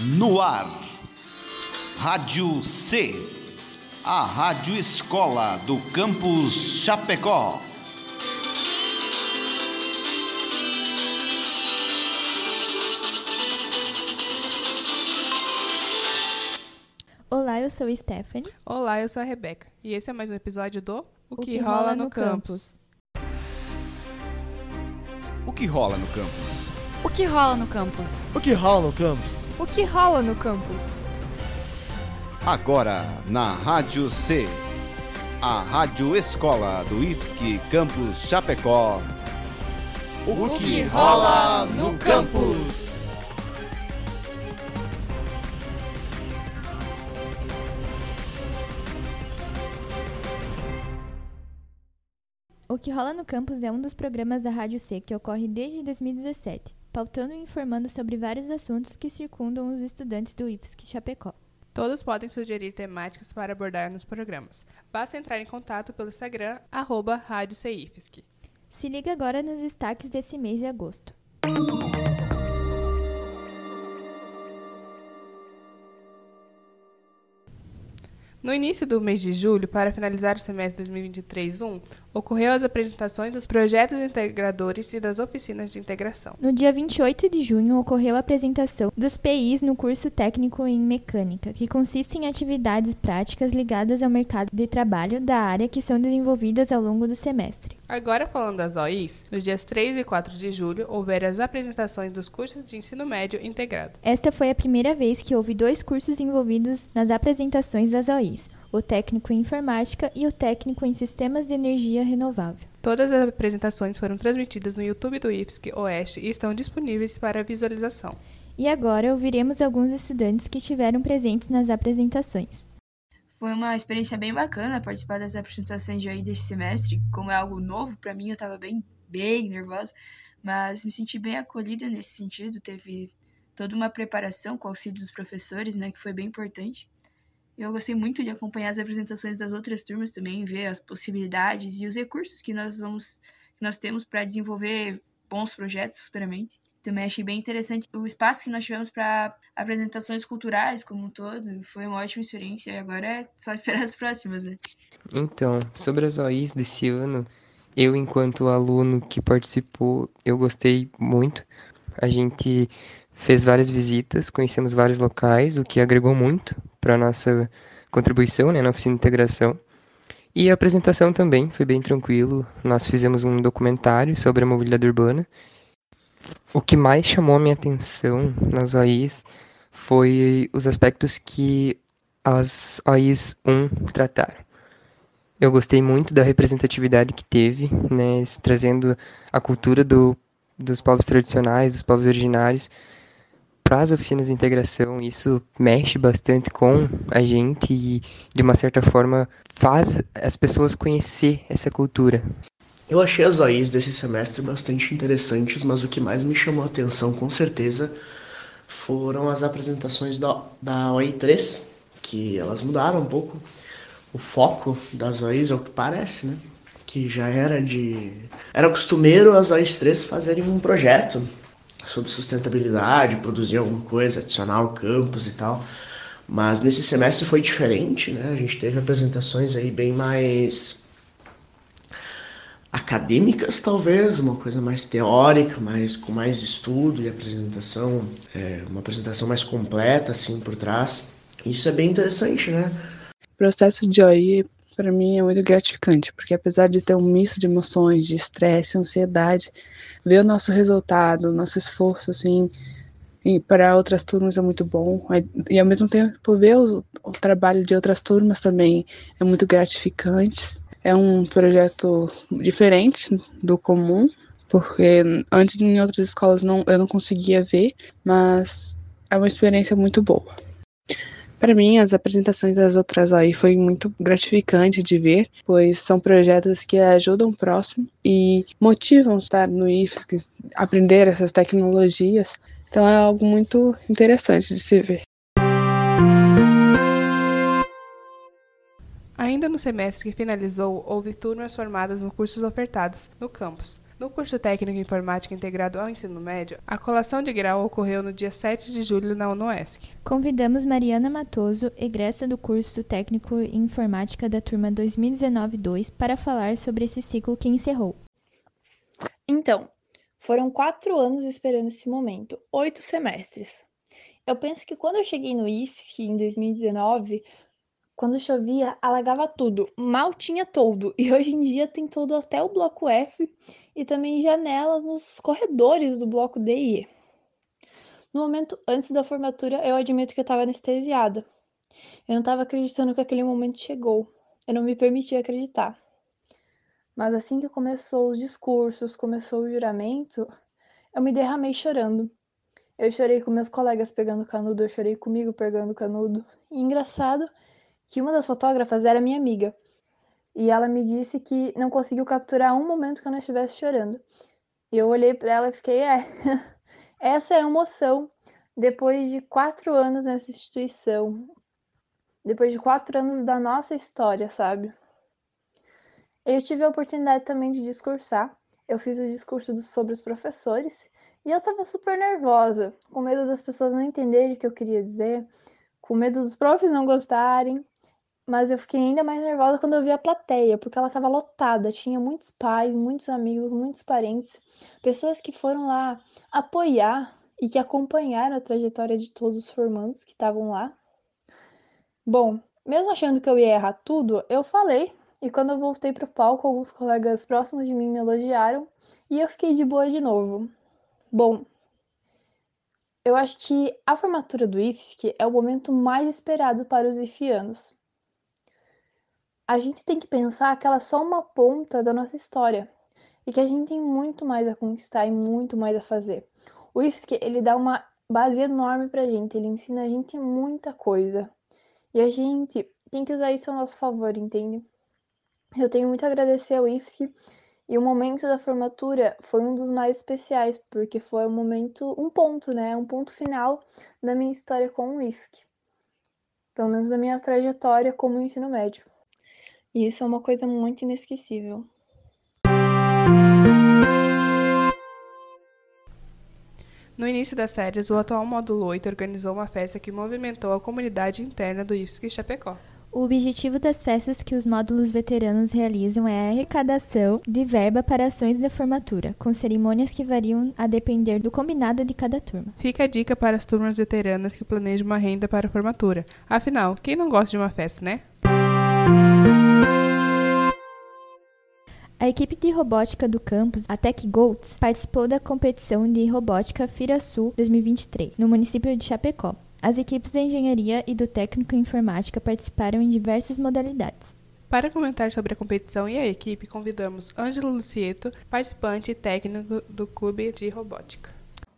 No ar, Rádio C, a Rádio Escola do Campus Chapecó. Olá, eu sou Stephanie. Olá, eu sou a Rebeca. E esse é mais um episódio do O que rola no campus? O que rola no campus? O que rola no campus? O que rola no campus? O que rola no campus? Agora na Rádio C, a Rádio Escola do IFSC Campus Chapecó. O que rola no campus? O que rola no campus é um dos programas da Rádio C que ocorre desde 2017, pautando e informando sobre vários assuntos que circundam os estudantes do IFSC Chapecó. Todos podem sugerir temáticas para abordar nos programas. Basta entrar em contato pelo Instagram, arroba Rádio. Se liga agora nos destaques desse mês de agosto. No início do mês de julho, para finalizar o semestre 2023-1, ocorreu as apresentações dos projetos integradores e das oficinas de integração. No dia 28 de junho ocorreu a apresentação dos PIs no curso técnico em mecânica, que consiste em atividades práticas ligadas ao mercado de trabalho da área que são desenvolvidas ao longo do semestre. Agora falando das OIs, nos dias 3 e 4 de julho houveram as apresentações dos cursos de ensino médio integrado. Esta foi a primeira vez que houve dois cursos envolvidos nas apresentações das OIs, o técnico em informática e o técnico em sistemas de energia renovável. Todas as apresentações foram transmitidas no YouTube do IFSC Oeste e estão disponíveis para visualização. E agora ouviremos alguns estudantes que estiveram presentes nas apresentações. Foi uma experiência bem bacana participar das apresentações de OI desse semestre. Como é algo novo para mim, eu estava bem, bem nervosa, mas me senti bem acolhida nesse sentido. Teve toda uma preparação com o auxílio dos professores, né, que foi bem importante. Eu gostei muito de acompanhar as apresentações das outras turmas também, ver as possibilidades e os recursos que nós vamos que nós temos para desenvolver bons projetos futuramente. Também achei bem interessante o espaço que nós tivemos para apresentações culturais como um todo. Foi uma ótima experiência e agora é só esperar as próximas, né? Então, sobre as OIs desse ano, eu, enquanto aluno que participou, eu gostei muito. A gente fez várias visitas, conhecemos vários locais, o que agregou muito para a nossa contribuição né, na oficina de integração. E a apresentação também foi bem tranquilo. Nós fizemos um documentário sobre a mobilidade urbana o que mais chamou a minha atenção nas OIs foi os aspectos que as OIs 1 trataram. Eu gostei muito da representatividade que teve, né, trazendo a cultura do, dos povos tradicionais, dos povos originários, para as oficinas de integração. Isso mexe bastante com a gente e, de uma certa forma, faz as pessoas conhecer essa cultura. Eu achei as OIs desse semestre bastante interessantes, mas o que mais me chamou a atenção, com certeza, foram as apresentações da, da OI3, que elas mudaram um pouco o foco das OIs, é o que parece, né? Que já era de. Era costumeiro as OIs 3 fazerem um projeto sobre sustentabilidade, produzir alguma coisa, adicionar o campus e tal. Mas nesse semestre foi diferente, né? A gente teve apresentações aí bem mais acadêmicas, talvez, uma coisa mais teórica, mais com mais estudo e apresentação, é, uma apresentação mais completa, assim, por trás. Isso é bem interessante, né? O processo de OI, para mim, é muito gratificante, porque apesar de ter um misto de emoções, de estresse, ansiedade, ver o nosso resultado, o nosso esforço, assim, e para outras turmas é muito bom. E ao mesmo tempo, ver o, o trabalho de outras turmas também é muito gratificante. É um projeto diferente do comum, porque antes em outras escolas não, eu não conseguia ver, mas é uma experiência muito boa. Para mim, as apresentações das outras aí foi muito gratificante de ver, pois são projetos que ajudam o próximo e motivam estar no IFSC, aprender essas tecnologias. Então é algo muito interessante de se ver. Ainda no semestre que finalizou, houve turmas formadas nos cursos ofertados no campus. No curso técnico informática integrado ao ensino médio, a colação de grau ocorreu no dia 7 de julho na UNOESC. Convidamos Mariana Matoso, egressa do curso técnico em informática da turma 2019-2, para falar sobre esse ciclo que encerrou. Então, foram quatro anos esperando esse momento, oito semestres. Eu penso que quando eu cheguei no IFSC em 2019, quando chovia, alagava tudo, mal tinha todo, e hoje em dia tem todo até o bloco F e também janelas nos corredores do bloco D e E. No momento antes da formatura, eu admito que eu estava anestesiada. Eu não estava acreditando que aquele momento chegou. Eu não me permitia acreditar. Mas assim que começou os discursos, começou o juramento, eu me derramei chorando. Eu chorei com meus colegas pegando canudo, eu chorei comigo pegando canudo. E engraçado que uma das fotógrafas era minha amiga. E ela me disse que não conseguiu capturar um momento que eu não estivesse chorando. E eu olhei para ela e fiquei, é, essa é a emoção. Depois de quatro anos nessa instituição, depois de quatro anos da nossa história, sabe? Eu tive a oportunidade também de discursar. Eu fiz o discurso sobre os professores e eu tava super nervosa, com medo das pessoas não entenderem o que eu queria dizer, com medo dos profs não gostarem. Mas eu fiquei ainda mais nervosa quando eu vi a plateia, porque ela estava lotada. Tinha muitos pais, muitos amigos, muitos parentes, pessoas que foram lá apoiar e que acompanharam a trajetória de todos os formandos que estavam lá. Bom, mesmo achando que eu ia errar tudo, eu falei. E quando eu voltei para o palco, alguns colegas próximos de mim me elogiaram e eu fiquei de boa de novo. Bom, eu acho que a formatura do IFSC é o momento mais esperado para os ifianos a gente tem que pensar que ela é só uma ponta da nossa história e que a gente tem muito mais a conquistar e muito mais a fazer. O IFSC, ele dá uma base enorme pra gente, ele ensina a gente muita coisa. E a gente tem que usar isso a nosso favor, entende? Eu tenho muito a agradecer ao IFSC e o momento da formatura foi um dos mais especiais, porque foi um momento, um ponto, né? Um ponto final da minha história com o IFSC. Pelo menos da minha trajetória como ensino médio. E isso é uma coisa muito inesquecível. No início das séries, o atual módulo 8 organizou uma festa que movimentou a comunidade interna do IFSC Chapecó. O objetivo das festas que os módulos veteranos realizam é a arrecadação de verba para ações de formatura, com cerimônias que variam a depender do combinado de cada turma. Fica a dica para as turmas veteranas que planejam uma renda para a formatura. Afinal, quem não gosta de uma festa, né? A equipe de robótica do campus, a Tech Goats, participou da competição de robótica Fira Sul 2023, no município de Chapecó. As equipes da engenharia e do técnico em informática participaram em diversas modalidades. Para comentar sobre a competição e a equipe, convidamos Ângelo Lucieto, participante e técnico do clube de robótica.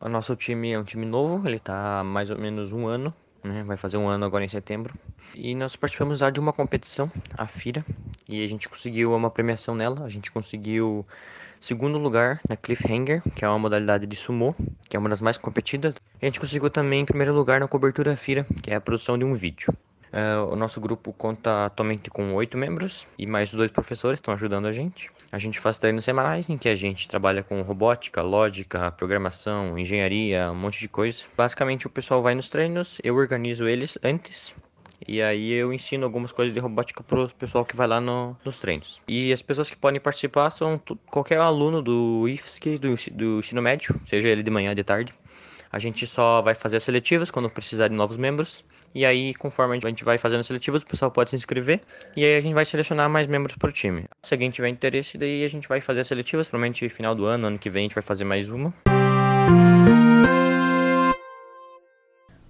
O nosso time é um time novo, ele está há mais ou menos um ano né? Vai fazer um ano agora em setembro. E nós participamos lá de uma competição, a FIRA, e a gente conseguiu uma premiação nela. A gente conseguiu segundo lugar na Cliffhanger, que é uma modalidade de sumo, que é uma das mais competidas. A gente conseguiu também primeiro lugar na cobertura FIRA, que é a produção de um vídeo. Uh, o nosso grupo conta atualmente com oito membros e mais dois professores estão ajudando a gente. A gente faz treinos semanais em que a gente trabalha com robótica, lógica, programação, engenharia, um monte de coisa. Basicamente o pessoal vai nos treinos, eu organizo eles antes e aí eu ensino algumas coisas de robótica para o pessoal que vai lá no, nos treinos. E as pessoas que podem participar são qualquer aluno do IFSC, do, do ensino médio, seja ele de manhã ou de tarde. A gente só vai fazer as seletivas quando precisar de novos membros. E aí, conforme a gente vai fazendo seletivas, o pessoal pode se inscrever. E aí a gente vai selecionar mais membros para o time. Se alguém tiver interesse, daí a gente vai fazer as seletivas. Provavelmente final do ano, ano que vem, a gente vai fazer mais uma.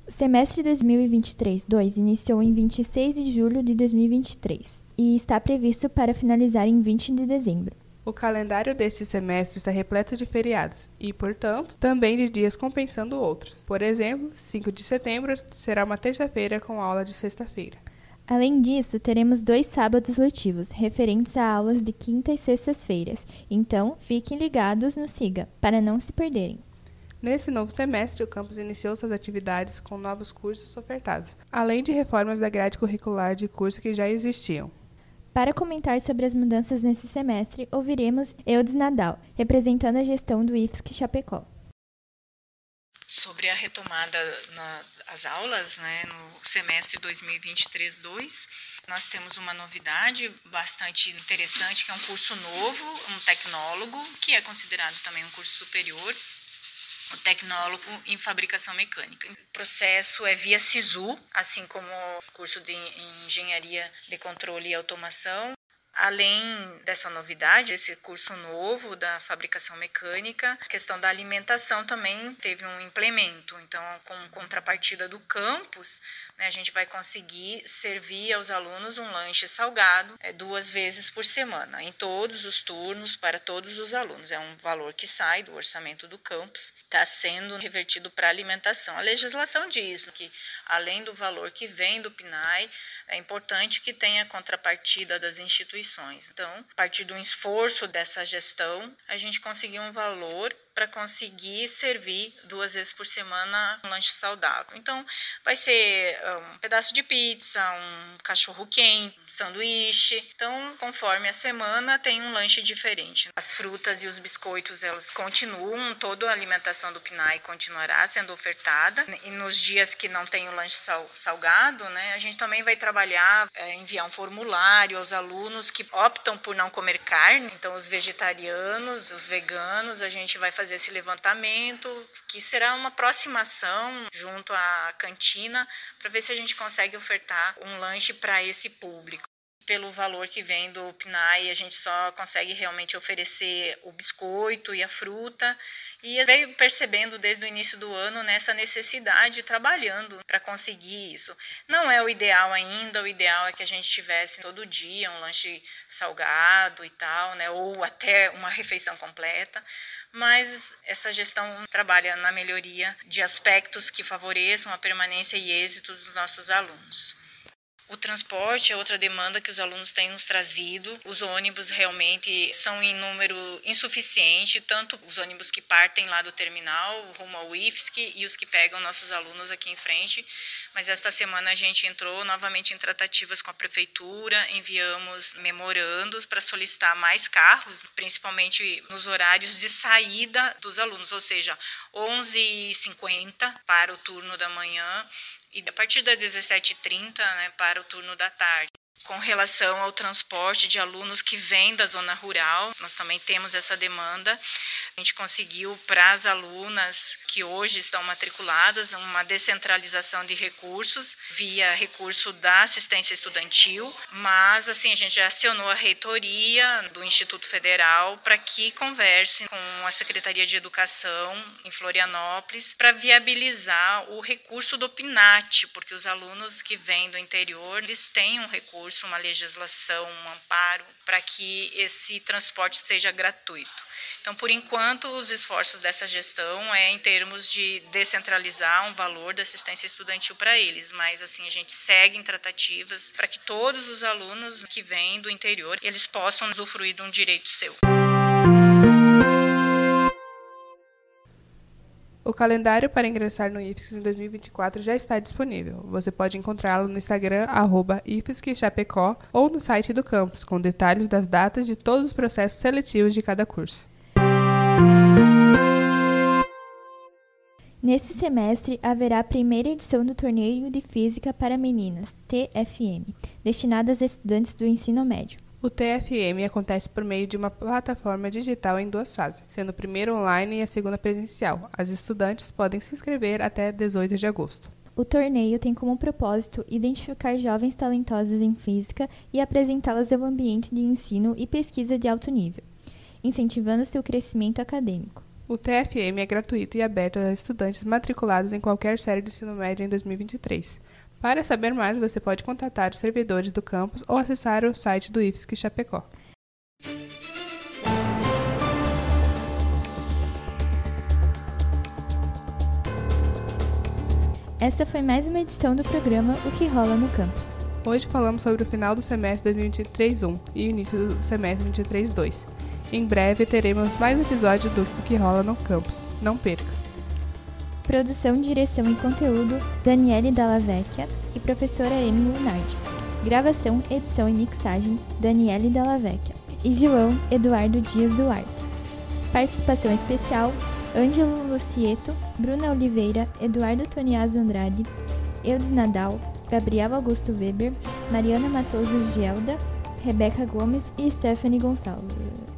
O semestre 2023-2 iniciou em 26 de julho de 2023 e está previsto para finalizar em 20 de dezembro. O calendário deste semestre está repleto de feriados e, portanto, também de dias compensando outros. Por exemplo, 5 de setembro será uma terça-feira com aula de sexta-feira. Além disso, teremos dois sábados letivos, referentes a aulas de quinta e sextas-feiras. Então, fiquem ligados no SIGA, para não se perderem. Nesse novo semestre, o campus iniciou suas atividades com novos cursos ofertados, além de reformas da grade curricular de cursos que já existiam. Para comentar sobre as mudanças nesse semestre, ouviremos Eudes Nadal, representando a gestão do IFSC Chapecó. Sobre a retomada das aulas né, no semestre 2023-2, nós temos uma novidade bastante interessante, que é um curso novo, um tecnólogo, que é considerado também um curso superior, o tecnólogo em fabricação mecânica. O processo é via SISU, assim como o curso de engenharia de controle e automação. Além dessa novidade, esse curso novo da fabricação mecânica, a questão da alimentação também teve um implemento. Então, com contrapartida do campus, né, a gente vai conseguir servir aos alunos um lanche salgado é, duas vezes por semana, em todos os turnos, para todos os alunos. É um valor que sai do orçamento do campus, está sendo revertido para alimentação. A legislação diz que, além do valor que vem do PNAE, é importante que tenha contrapartida das instituições instituições. Então, a partir do esforço dessa gestão, a gente conseguiu um valor para conseguir servir duas vezes por semana um lanche saudável. Então, vai ser ah, um pedaço de pizza, um cachorro quente, um sanduíche. Então, conforme a semana, tem um lanche diferente. As frutas e os biscoitos, elas continuam, toda a alimentação do PNAE continuará sendo ofertada. E nos dias que não tem o lanche sal, salgado, né, a gente também vai trabalhar, é, enviar um formulário aos alunos que optam por não comer carne. Então, os vegetarianos, os veganos, a gente vai fazer fazer esse levantamento, que será uma aproximação junto à cantina, para ver se a gente consegue ofertar um lanche para esse público pelo valor que vem do PNAE, a gente só consegue realmente oferecer o biscoito e a fruta. E veio percebendo desde o início do ano nessa necessidade, trabalhando para conseguir isso. Não é o ideal ainda, o ideal é que a gente tivesse todo dia um lanche salgado e tal, né, ou até uma refeição completa, mas essa gestão trabalha na melhoria de aspectos que favoreçam a permanência e êxitos dos nossos alunos. O transporte é outra demanda que os alunos têm nos trazido. Os ônibus realmente são em número insuficiente, tanto os ônibus que partem lá do terminal rumo ao IFSC e os que pegam nossos alunos aqui em frente. Mas esta semana a gente entrou novamente em tratativas com a prefeitura, enviamos memorandos para solicitar mais carros, principalmente nos horários de saída dos alunos, ou seja, 11h50 para o turno da manhã e a partir das 17h30 né, para o turno da tarde. Com relação ao transporte de alunos que vêm da zona rural, nós também temos essa demanda. A gente conseguiu para as alunas que hoje estão matriculadas uma descentralização de recursos via recurso da assistência estudantil, mas assim a gente já acionou a reitoria do Instituto Federal para que converse com a Secretaria de Educação em Florianópolis para viabilizar o recurso do PNAT, porque os alunos que vêm do interior eles têm um recurso uma legislação, um amparo para que esse transporte seja gratuito. Então, por enquanto, os esforços dessa gestão é em termos de descentralizar um valor da assistência estudantil para eles, mas assim a gente segue em tratativas para que todos os alunos que vêm do interior eles possam usufruir de um direito seu. O calendário para ingressar no IFSC em 2024 já está disponível. Você pode encontrá-lo no Instagram, arroba Chapecó, ou no site do campus, com detalhes das datas de todos os processos seletivos de cada curso. Neste semestre, haverá a primeira edição do Torneio de Física para Meninas, TFM, destinada a estudantes do ensino médio. O TFM acontece por meio de uma plataforma digital em duas fases, sendo o primeiro online e a segunda presencial. As estudantes podem se inscrever até 18 de agosto. O torneio tem como propósito identificar jovens talentosas em física e apresentá-las ao ambiente de ensino e pesquisa de alto nível, incentivando seu crescimento acadêmico. O TFM é gratuito e aberto a estudantes matriculados em qualquer série do ensino médio em 2023. Para saber mais, você pode contatar os servidores do campus ou acessar o site do IFSC Chapecó. Essa foi mais uma edição do programa O que rola no campus. Hoje falamos sobre o final do semestre 2023-1 e o início do semestre 2023-2. Em breve teremos mais um episódio do O que rola no campus. Não perca! Produção, direção e conteúdo, Daniele Dalla Vecchia e professora Emily Lunardi. Gravação, edição e mixagem, Daniele Dalla Vecchia. E João Eduardo Dias Duarte. Participação especial, Ângelo Lucieto, Bruna Oliveira, Eduardo Toniaso Andrade, Eudes Nadal, Gabriel Augusto Weber, Mariana Matoso Gelda, Rebeca Gomes e Stephanie Gonçalves.